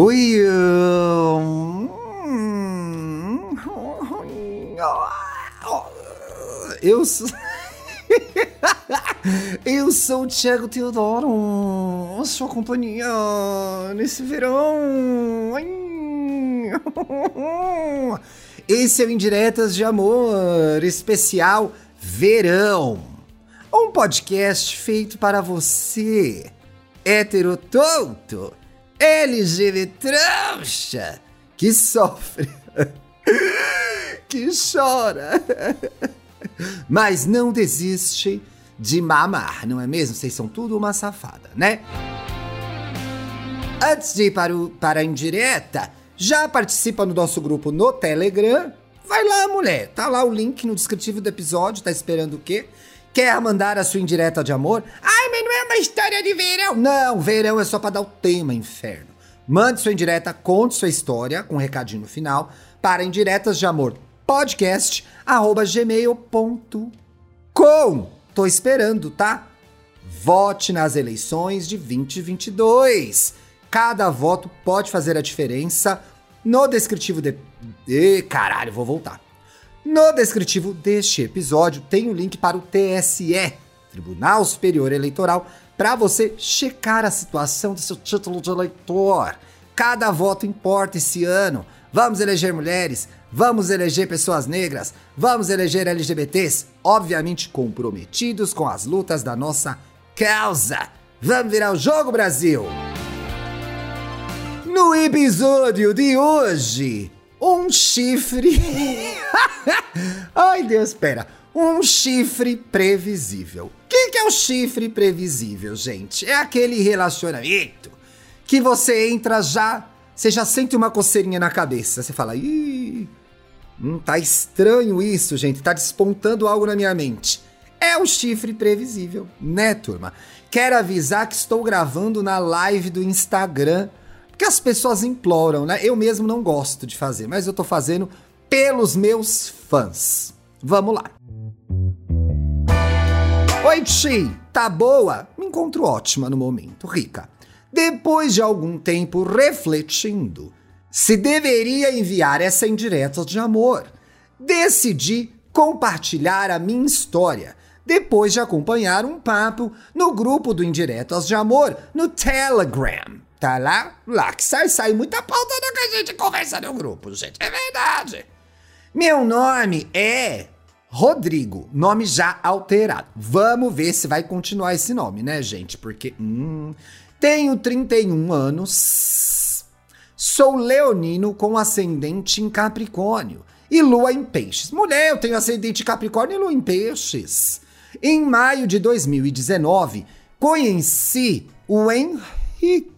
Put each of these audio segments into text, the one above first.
Oi. hum, Eu sou. Eu sou o Thiago Teodoro, sua companhia nesse verão. Esse é o Indiretas de Amor, especial Verão. Um podcast feito para você, hétero tonto, LGBT trouxa, que sofre, que chora, mas não desiste de mamar, não é mesmo? Vocês são tudo uma safada, né? Antes de ir para, o, para a indireta, já participa no nosso grupo no Telegram? Vai lá, mulher. Tá lá o link no descritivo do episódio. Tá esperando o quê? Quer mandar a sua indireta de amor? Ai, mas não é uma história de verão. Não, verão é só pra dar o tema, inferno. Mande sua indireta, conte sua história, com um recadinho no final, para indiretas de amor podcast arroba gmail.com. Tô esperando, tá? Vote nas eleições de 2022. Cada voto pode fazer a diferença. No descritivo de. Ê, caralho, vou voltar. No descritivo deste episódio tem o link para o TSE, Tribunal Superior Eleitoral, para você checar a situação do seu título de eleitor. Cada voto importa esse ano. Vamos eleger mulheres, vamos eleger pessoas negras, vamos eleger LGBTs, obviamente comprometidos com as lutas da nossa causa. Vamos virar o jogo, Brasil! No episódio de hoje, um chifre. Ai, Deus, espera. Um chifre previsível. O que, que é um chifre previsível, gente? É aquele relacionamento que você entra já, você já sente uma coceirinha na cabeça. Você fala, ih, hum, tá estranho isso, gente. Tá despontando algo na minha mente. É um chifre previsível, né, turma? Quero avisar que estou gravando na live do Instagram que as pessoas imploram, né? Eu mesmo não gosto de fazer, mas eu tô fazendo pelos meus fãs. Vamos lá. Oi, Chi, tá boa? Me encontro ótima no momento, rica. Depois de algum tempo refletindo, se deveria enviar essa indireta de amor, decidi compartilhar a minha história depois de acompanhar um papo no grupo do Indiretas de Amor no Telegram. Tá lá? Lá que sai, sai muita pauta do que a gente conversa no grupo, gente. É verdade. Meu nome é Rodrigo, nome já alterado. Vamos ver se vai continuar esse nome, né, gente? Porque, hum, tenho 31 anos, sou leonino com ascendente em Capricórnio e lua em peixes. Mulher, eu tenho ascendente em Capricórnio e lua em peixes. Em maio de 2019, conheci o Henrique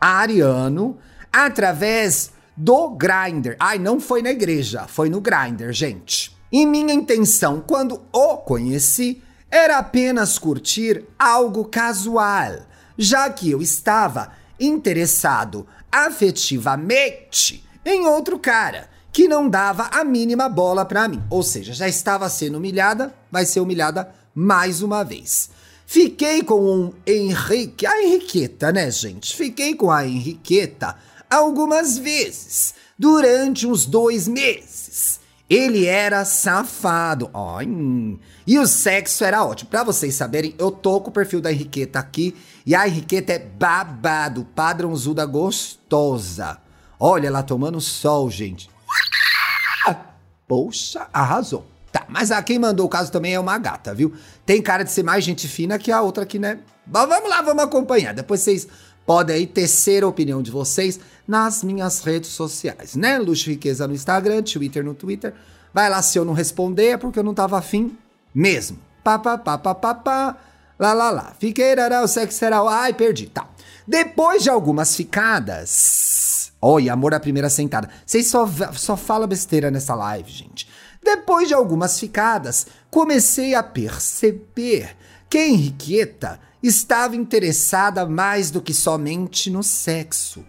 Ariano através do Grindr. Ai, não foi na igreja, foi no Grindr, gente. E minha intenção quando o conheci era apenas curtir algo casual, já que eu estava interessado afetivamente em outro cara que não dava a mínima bola pra mim. Ou seja, já estava sendo humilhada, vai ser humilhada mais uma vez. Fiquei com um Henrique, a Henriqueta, né, gente? Fiquei com a Henriqueta algumas vezes, durante uns dois meses. Ele era safado, ai, e o sexo era ótimo. Pra vocês saberem, eu tô com o perfil da Henriqueta aqui, e a Henriqueta é babado, padrãozuda gostosa. Olha ela tomando sol, gente. Poxa, arrasou. Tá, mas a quem mandou o caso também é uma gata, viu? Tem cara de ser mais gente fina que a outra aqui, né? Vamos lá, vamos acompanhar. Depois vocês podem aí tecer a opinião de vocês nas minhas redes sociais, né? Luxo Riqueza no Instagram, Twitter no Twitter. Vai lá, se eu não responder é porque eu não tava afim mesmo. Pá, pá, pá, pá, pá, pá. Lá, lá, lá. Fiquei, rará, o sexo será. Ai, perdi. Tá. Depois de algumas ficadas. Olha, amor à primeira sentada. Vocês só, só falam besteira nessa live, gente. Depois de algumas ficadas, comecei a perceber que Henriqueta estava interessada mais do que somente no sexo.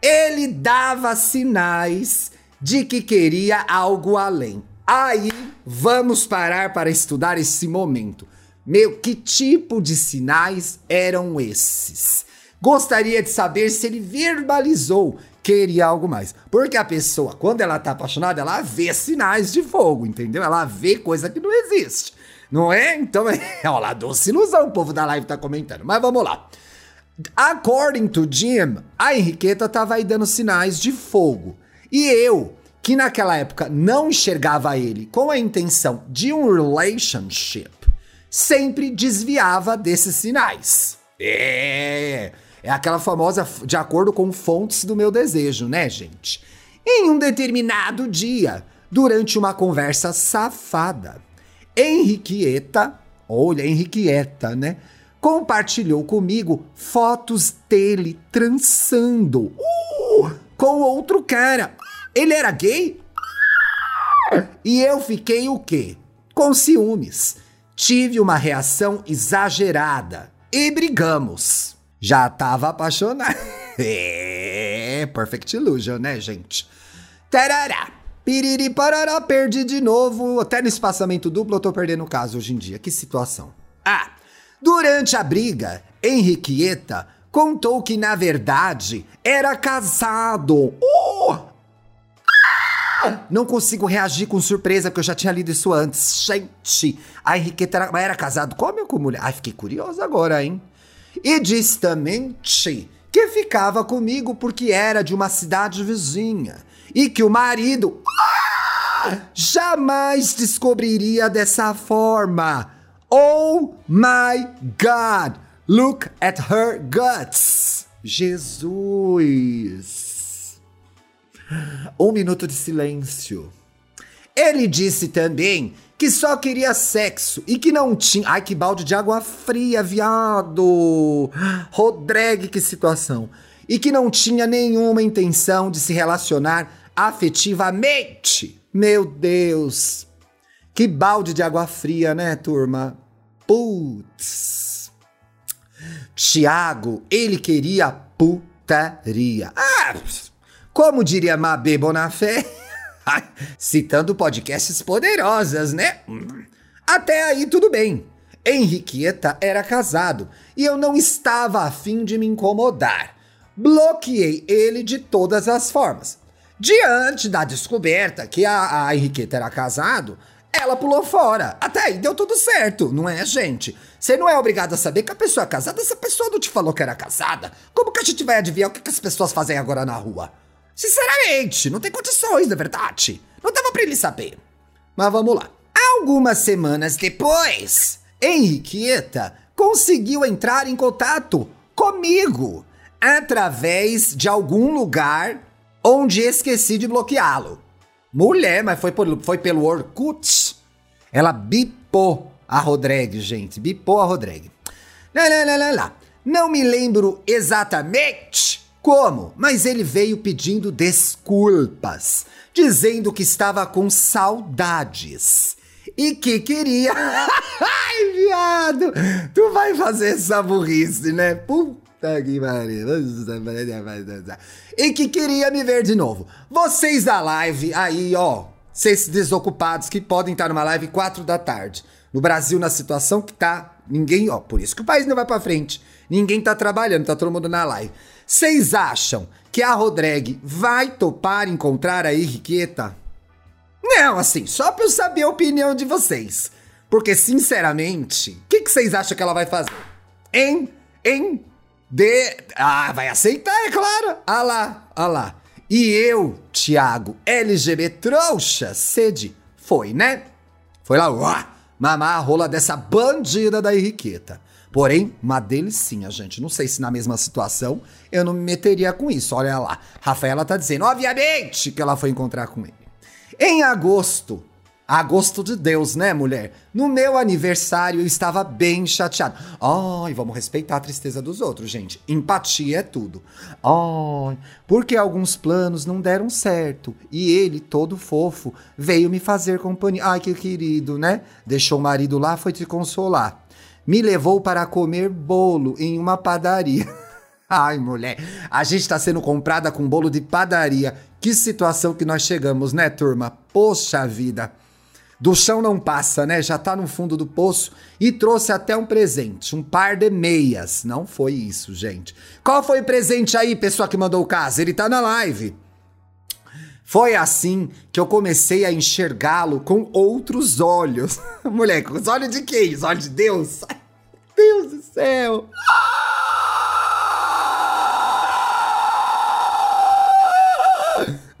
Ele dava sinais de que queria algo além. Aí, vamos parar para estudar esse momento. Meu, que tipo de sinais eram esses? Gostaria de saber se ele verbalizou queria algo mais. Porque a pessoa, quando ela tá apaixonada, ela vê sinais de fogo, entendeu? Ela vê coisa que não existe. Não é? Então, é, ó lá, doce ilusão, o povo da live tá comentando. Mas vamos lá. According to Jim, a Henriqueta tava aí dando sinais de fogo. E eu, que naquela época não enxergava ele com a intenção de um relationship, sempre desviava desses sinais. É. É aquela famosa de acordo com fontes do meu desejo, né, gente? Em um determinado dia, durante uma conversa safada, Henriqueta, olha, Henriqueta, né? Compartilhou comigo fotos dele transando uh, com outro cara. Ele era gay? E eu fiquei o quê? Com ciúmes. Tive uma reação exagerada e brigamos. Já tava apaixonado. É, Perfect Illusion, né, gente? Tarará. Piriri parará, perdi de novo. Até no espaçamento duplo eu tô perdendo o caso hoje em dia. Que situação. Ah, durante a briga, Henriqueta contou que, na verdade, era casado. Uh! Ah! Não consigo reagir com surpresa, porque eu já tinha lido isso antes. Gente, a Henriqueta era, era casado com homem ou com mulher? Ai, fiquei curiosa agora, hein? E disse também que ficava comigo porque era de uma cidade vizinha e que o marido ah, jamais descobriria dessa forma. Oh my God! Look at her guts! Jesus! Um minuto de silêncio. Ele disse também que só queria sexo e que não tinha. Ai, que balde de água fria, viado! Rodrigue, que situação! E que não tinha nenhuma intenção de se relacionar afetivamente. Meu Deus! Que balde de água fria, né, turma? Putz! Tiago, ele queria putaria. Ah! Como diria Mabê Bonafé. Citando podcasts poderosas, né? Até aí tudo bem. Henriqueta era casado e eu não estava afim de me incomodar. Bloqueei ele de todas as formas. Diante da descoberta que a, a Henriqueta era casado, ela pulou fora. Até aí deu tudo certo, não é, gente? Você não é obrigado a saber que a pessoa é casada se a pessoa não te falou que era casada. Como que a gente vai adivinhar o que, que as pessoas fazem agora na rua? Sinceramente, não tem condições, na verdade. Não dava pra ele saber. Mas vamos lá. Algumas semanas depois, Henriqueta conseguiu entrar em contato comigo através de algum lugar onde esqueci de bloqueá-lo. Mulher, mas foi, por, foi pelo Orkut. Ela bipou a Rodrigue, gente. Bipou a Rodrigue. Lá, lá, lá, lá. Não me lembro exatamente como? Mas ele veio pedindo desculpas, dizendo que estava com saudades e que queria. Ai, viado! Tu vai fazer essa burrice, né? Puta que pariu. E que queria me ver de novo. Vocês da live aí, ó, vocês desocupados que podem estar numa live 4 da tarde. No Brasil, na situação que tá, ninguém, ó, por isso que o país não vai para frente. Ninguém tá trabalhando, tá todo mundo na live. Vocês acham que a Rodrigue vai topar encontrar a Henriqueta? Não, assim, só pra eu saber a opinião de vocês. Porque, sinceramente, o que, vocês acham que ela vai fazer? Em, em, de... Ah, vai aceitar, é claro. Ah lá, ah lá. E eu, Thiago, LGB trouxa, sede, foi, né? Foi lá, uá, mamar a rola dessa bandida da Henriqueta. Porém, uma delicinha, gente. Não sei se na mesma situação eu não me meteria com isso. Olha lá. Rafaela tá dizendo, obviamente, que ela foi encontrar com ele. Em agosto, Agosto de Deus, né, mulher? No meu aniversário eu estava bem chateado. Ai, vamos respeitar a tristeza dos outros, gente. Empatia é tudo. Ai, porque alguns planos não deram certo. E ele, todo fofo, veio me fazer companhia. Ai, que querido, né? Deixou o marido lá, foi te consolar me levou para comer bolo em uma padaria. Ai, mulher, a gente está sendo comprada com bolo de padaria. Que situação que nós chegamos, né, turma? Poxa vida. Do chão não passa, né? Já tá no fundo do poço e trouxe até um presente, um par de meias. Não foi isso, gente. Qual foi o presente aí, pessoa que mandou o caso? Ele tá na live. Foi assim que eu comecei a enxergá-lo com outros olhos. Moleque, os olhos de quem? Os olhos de Deus? Deus do céu!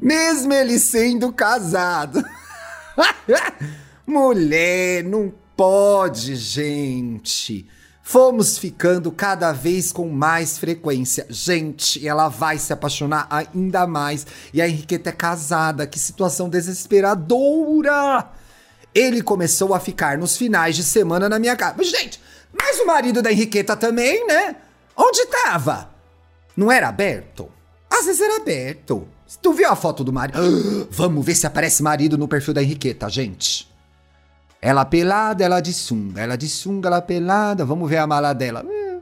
Mesmo ele sendo casado. Mulher, não pode, gente. Fomos ficando cada vez com mais frequência. Gente, ela vai se apaixonar ainda mais. E a Henriqueta é casada. Que situação desesperadora! Ele começou a ficar nos finais de semana na minha casa. Mas, gente, mas o marido da Henriqueta também, né? Onde tava? Não era aberto? Às vezes era aberto. Tu viu a foto do marido? vamos ver se aparece marido no perfil da Henriqueta, gente. Ela pelada, ela de sunga. Ela de sunga, ela pelada. Vamos ver a mala dela. Hum.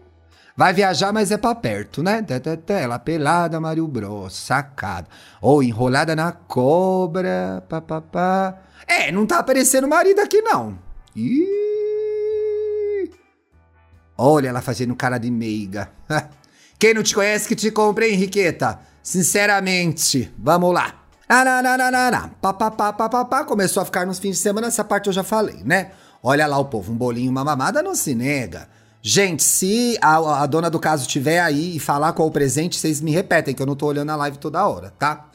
Vai viajar, mas é pra perto, né? Ela pelada, Mario Bros. Sacada. Ou enrolada na cobra. Pá, pá, pá. É, não tá aparecendo marido aqui, não. Ih. Olha ela fazendo cara de meiga. Quem não te conhece que te compre, Henriqueta? Sinceramente, vamos lá. Papapá, começou a ficar nos fins de semana, essa parte eu já falei, né? Olha lá o povo, um bolinho, uma mamada não se nega. Gente, se a, a dona do caso tiver aí e falar qual o presente, vocês me repetem, que eu não tô olhando a live toda hora, tá?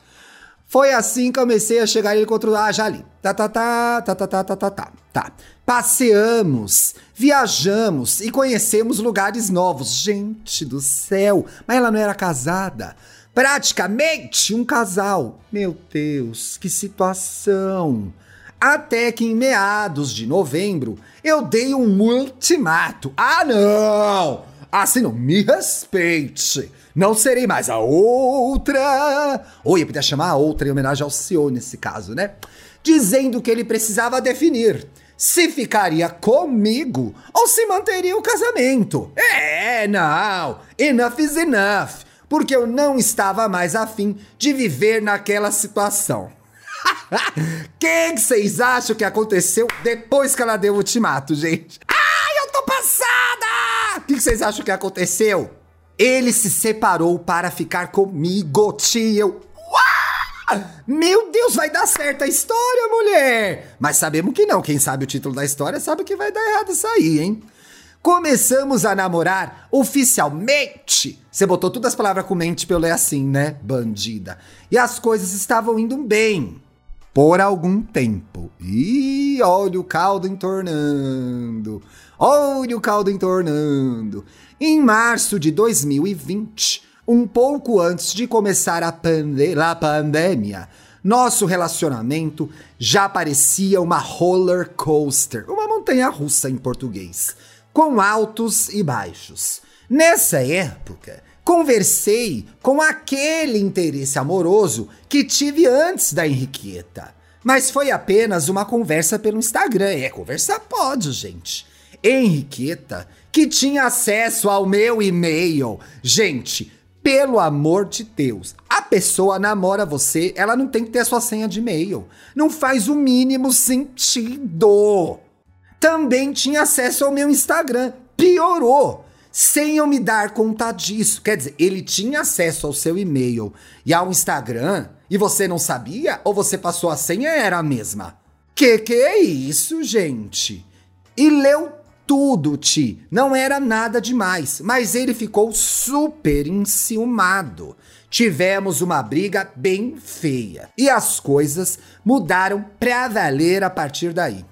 Foi assim que comecei a chegar ele contra. Ah, já ali. Tá, tá, tá, tá, tá, tá, tá, tá, tá. Tá. Passeamos, viajamos e conhecemos lugares novos. Gente do céu, mas ela não era casada praticamente um casal. Meu Deus, que situação! Até que em meados de novembro eu dei um ultimato. Ah, não! Assim não me respeite! Não serei mais a outra! Ou ia poder chamar a outra em homenagem ao senhor nesse caso, né? Dizendo que ele precisava definir se ficaria comigo ou se manteria o casamento. É, não! Enough is enough! Porque eu não estava mais afim de viver naquela situação. O que vocês acham que aconteceu depois que ela deu o ultimato, gente? Ai, eu tô passada! O que vocês acham que aconteceu? Ele se separou para ficar comigo, tio. Meu Deus, vai dar certo a história, mulher! Mas sabemos que não. Quem sabe o título da história sabe que vai dar errado isso aí, hein? Começamos a namorar oficialmente. Você botou todas as palavras com mente pra eu ler assim, né, bandida? E as coisas estavam indo bem. Por algum tempo. E olha o caldo entornando. Olha o caldo entornando. Em março de 2020, um pouco antes de começar a, pande a pandemia, nosso relacionamento já parecia uma roller coaster, uma montanha russa em português com altos e baixos. Nessa época, conversei com aquele interesse amoroso que tive antes da Henriqueta. Mas foi apenas uma conversa pelo Instagram. É, conversar pode, gente. Henriqueta, que tinha acesso ao meu e-mail. Gente, pelo amor de Deus, a pessoa namora você, ela não tem que ter a sua senha de e-mail. Não faz o mínimo sentido também tinha acesso ao meu Instagram. Piorou! Sem eu me dar conta disso. Quer dizer, ele tinha acesso ao seu e-mail e ao Instagram e você não sabia? Ou você passou a senha e era a mesma? Que que é isso, gente? E leu tudo, Ti. Não era nada demais, mas ele ficou super enciumado. Tivemos uma briga bem feia e as coisas mudaram pra valer a partir daí.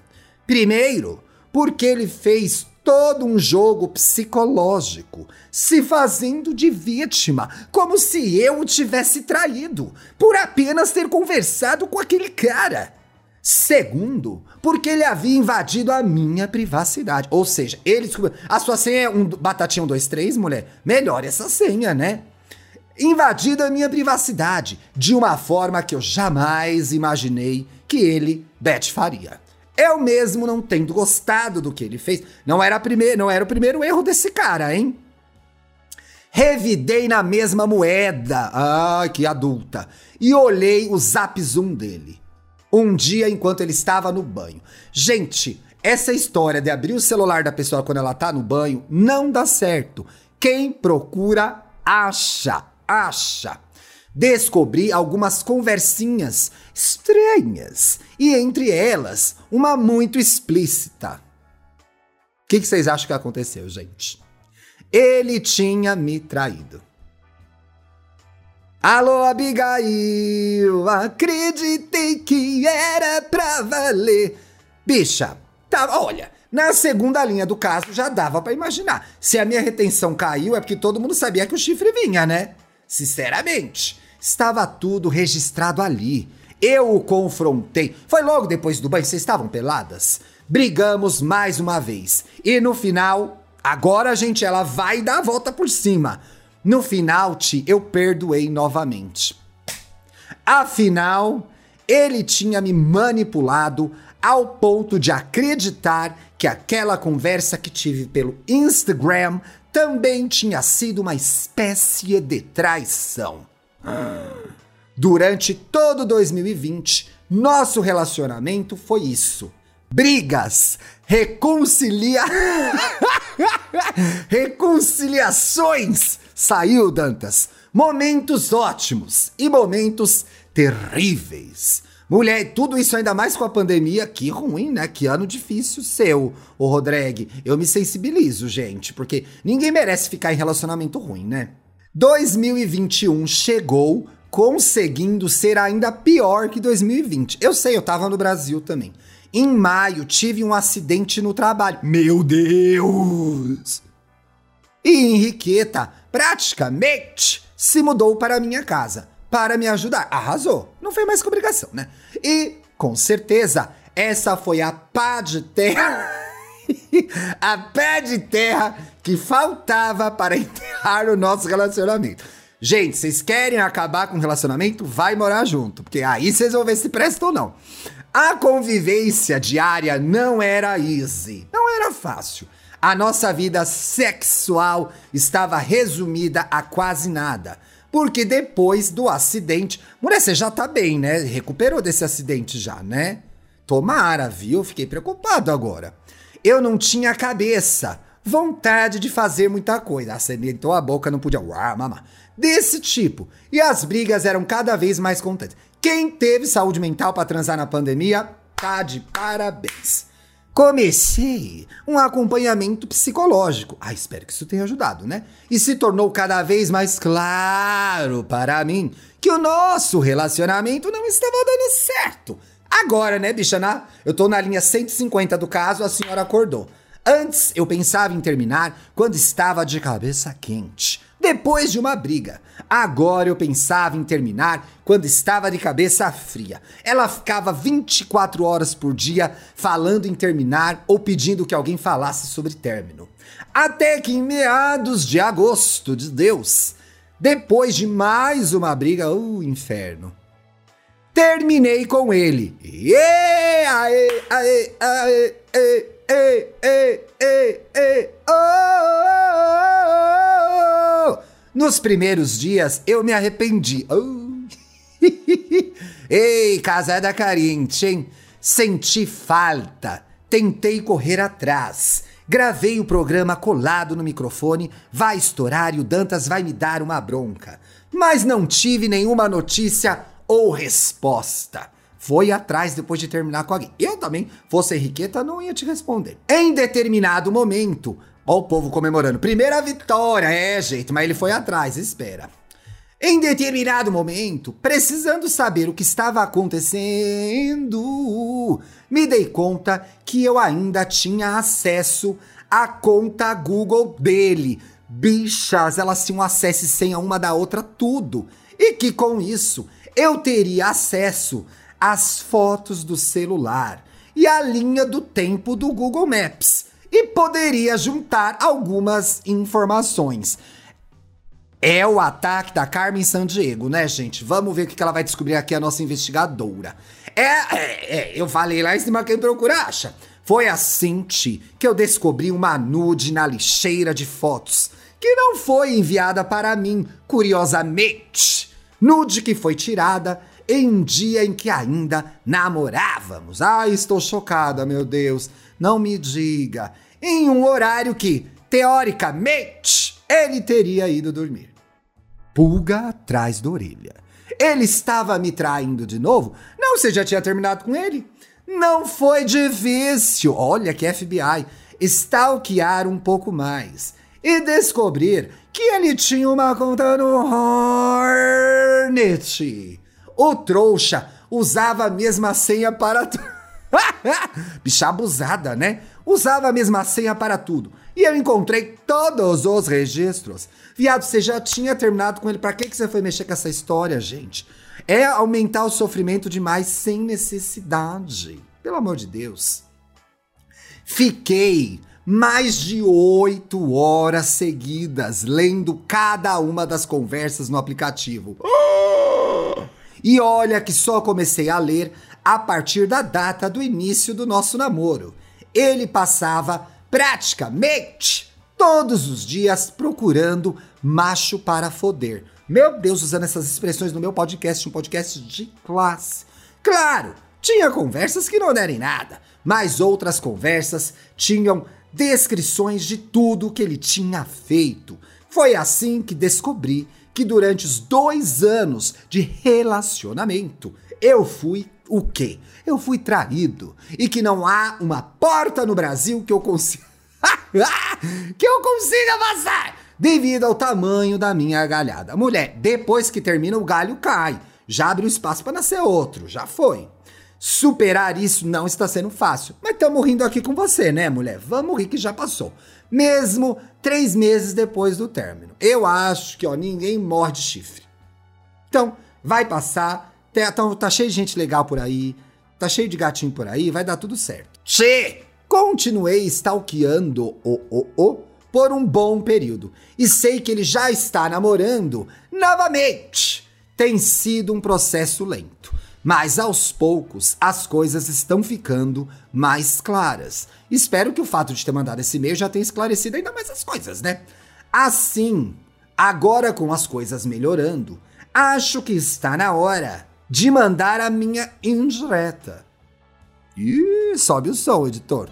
Primeiro, porque ele fez todo um jogo psicológico, se fazendo de vítima, como se eu o tivesse traído, por apenas ter conversado com aquele cara. Segundo, porque ele havia invadido a minha privacidade. Ou seja, ele descobriu. A sua senha é um batatinha 1, 2, 3, mulher? Melhor essa senha, né? Invadido a minha privacidade de uma forma que eu jamais imaginei que ele, Beth, faria. Eu mesmo não tendo gostado do que ele fez, não era, primeir, não era o primeiro erro desse cara, hein? Revidei na mesma moeda, ai que adulta, e olhei o zap zoom dele. Um dia enquanto ele estava no banho. Gente, essa história de abrir o celular da pessoa quando ela tá no banho não dá certo. Quem procura, acha, acha. Descobri algumas conversinhas estranhas e entre elas uma muito explícita. O que, que vocês acham que aconteceu, gente? Ele tinha me traído. Alô, Abigail, acreditei que era pra valer. Bicha, tá, olha, na segunda linha do caso já dava para imaginar. Se a minha retenção caiu é porque todo mundo sabia que o chifre vinha, né? Sinceramente, estava tudo registrado ali. Eu o confrontei. Foi logo depois do banho, vocês estavam peladas? Brigamos mais uma vez. E no final, agora, gente, ela vai dar a volta por cima. No final, Ti, eu perdoei novamente. Afinal, ele tinha me manipulado ao ponto de acreditar que aquela conversa que tive pelo Instagram também tinha sido uma espécie de traição. Durante todo 2020, nosso relacionamento foi isso brigas, reconcilia... reconciliações. Saiu, Dantas. Momentos ótimos e momentos terríveis. Mulher, tudo isso ainda mais com a pandemia, que ruim, né? Que ano difícil seu, ô Rodrigue. Eu me sensibilizo, gente, porque ninguém merece ficar em relacionamento ruim, né? 2021 chegou conseguindo ser ainda pior que 2020. Eu sei, eu tava no Brasil também. Em maio, tive um acidente no trabalho. Meu Deus! E Henriqueta praticamente se mudou para minha casa para me ajudar. Arrasou. Não foi mais que obrigação, né? E, com certeza, essa foi a pá de terra. a pé de terra que faltava para enterrar o nosso relacionamento. Gente, vocês querem acabar com o relacionamento? Vai morar junto, porque aí vocês vão ver se presta ou não. A convivência diária não era easy, não era fácil. A nossa vida sexual estava resumida a quase nada. Porque depois do acidente. Mulher, você já tá bem, né? Recuperou desse acidente já, né? Tomara, viu? Fiquei preocupado agora. Eu não tinha cabeça, vontade de fazer muita coisa. Acidentou a boca, não podia. Uau, mamá. Desse tipo. E as brigas eram cada vez mais constantes. Quem teve saúde mental para transar na pandemia, tá de parabéns. Comecei um acompanhamento psicológico. Ah, espero que isso tenha ajudado, né? E se tornou cada vez mais claro para mim que o nosso relacionamento não estava dando certo. Agora, né, bicha? Na, eu tô na linha 150 do caso, a senhora acordou. Antes eu pensava em terminar quando estava de cabeça quente depois de uma briga. Agora eu pensava em terminar quando estava de cabeça fria. Ela ficava 24 horas por dia falando em terminar ou pedindo que alguém falasse sobre término. Até que em meados de agosto de Deus, depois de mais uma briga, o uh, inferno. Terminei com ele. E aê, aê, aê, aê, aê, aê, aê, aê. Nos primeiros dias eu me arrependi. Oh. Ei, casada carente, hein? Senti falta, tentei correr atrás. Gravei o programa colado no microfone, vai estourar e o Dantas vai me dar uma bronca. Mas não tive nenhuma notícia ou resposta. Foi atrás depois de terminar com alguém. Eu também, fosse Henriqueta, não ia te responder. Em determinado momento, Ó o povo comemorando. Primeira vitória, é, gente, mas ele foi atrás, espera. Em determinado momento, precisando saber o que estava acontecendo, me dei conta que eu ainda tinha acesso à conta Google dele. Bichas, elas tinham acesso sem a uma da outra tudo. E que com isso eu teria acesso às fotos do celular e à linha do tempo do Google Maps e poderia juntar algumas informações. É o ataque da Carmen Sandiego, né, gente? Vamos ver o que ela vai descobrir aqui, a nossa investigadora. É, é, é eu falei lá em cima quem procura acha. Foi assim, Ti, que eu descobri uma nude na lixeira de fotos, que não foi enviada para mim, curiosamente. Nude que foi tirada em um dia em que ainda namorávamos. Ai, estou chocada, meu Deus. Não me diga. Em um horário que, teoricamente, ele teria ido dormir. Pulga atrás da orelha. Ele estava me traindo de novo? Não, você já tinha terminado com ele? Não foi difícil. Olha que FBI. Stalkear um pouco mais e descobrir que ele tinha uma conta no Hornet. O trouxa usava a mesma senha para tudo. Bicha abusada, né? Usava a mesma senha para tudo. E eu encontrei todos os registros. Viado, você já tinha terminado com ele. Pra que, que você foi mexer com essa história, gente? É aumentar o sofrimento demais sem necessidade. Pelo amor de Deus. Fiquei mais de oito horas seguidas lendo cada uma das conversas no aplicativo. E olha que só comecei a ler a partir da data do início do nosso namoro. Ele passava praticamente todos os dias procurando macho para foder. Meu Deus, usando essas expressões no meu podcast, um podcast de classe. Claro, tinha conversas que não deram em nada, mas outras conversas tinham descrições de tudo que ele tinha feito. Foi assim que descobri que durante os dois anos de relacionamento eu fui o quê? Eu fui traído e que não há uma porta no Brasil que eu consiga que eu consiga passar devido ao tamanho da minha galhada. Mulher, depois que termina o galho cai, já abre o espaço para nascer outro, já foi. Superar isso não está sendo fácil. Mas estamos rindo aqui com você, né, mulher? Vamos rir que já passou. Mesmo três meses depois do término. Eu acho que ó, ninguém morde chifre. Então, vai passar. Tá, tá, cheio de gente legal por aí. Tá cheio de gatinho por aí. Vai dar tudo certo. Che! Continuei stalkeando o o o por um bom período. E sei que ele já está namorando novamente. Tem sido um processo lento. Mas aos poucos as coisas estão ficando mais claras. Espero que o fato de ter mandado esse e-mail já tenha esclarecido ainda mais as coisas, né? Assim, agora com as coisas melhorando, acho que está na hora de mandar a minha indireta. Ih, sobe o som, editor.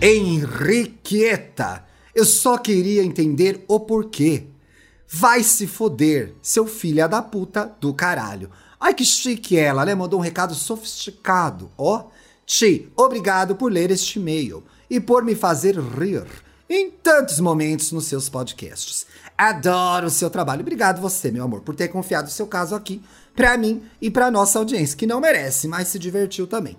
Henriqueta, eu só queria entender o porquê Vai se foder, seu filho da puta do caralho. Ai, que chique ela, né? Mandou um recado sofisticado, ó. Ti, obrigado por ler este e-mail e por me fazer rir em tantos momentos nos seus podcasts. Adoro o seu trabalho. Obrigado você, meu amor, por ter confiado o seu caso aqui para mim e para nossa audiência, que não merece, mas se divertiu também.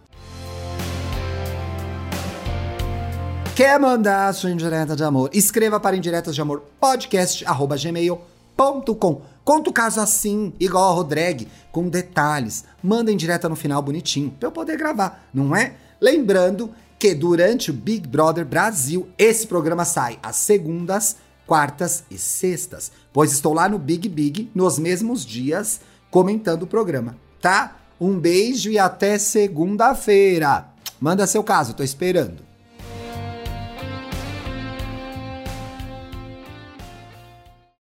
Quer mandar sua indireta de amor? Escreva para indiretas de amor podcast@gmail.com. Conta o caso assim, igual a Rodrigue, com detalhes. Manda indireta no final bonitinho, para eu poder gravar, não é? Lembrando que durante o Big Brother Brasil, esse programa sai às segundas, quartas e sextas, pois estou lá no Big Big nos mesmos dias comentando o programa, tá? Um beijo e até segunda-feira. Manda seu caso, tô esperando.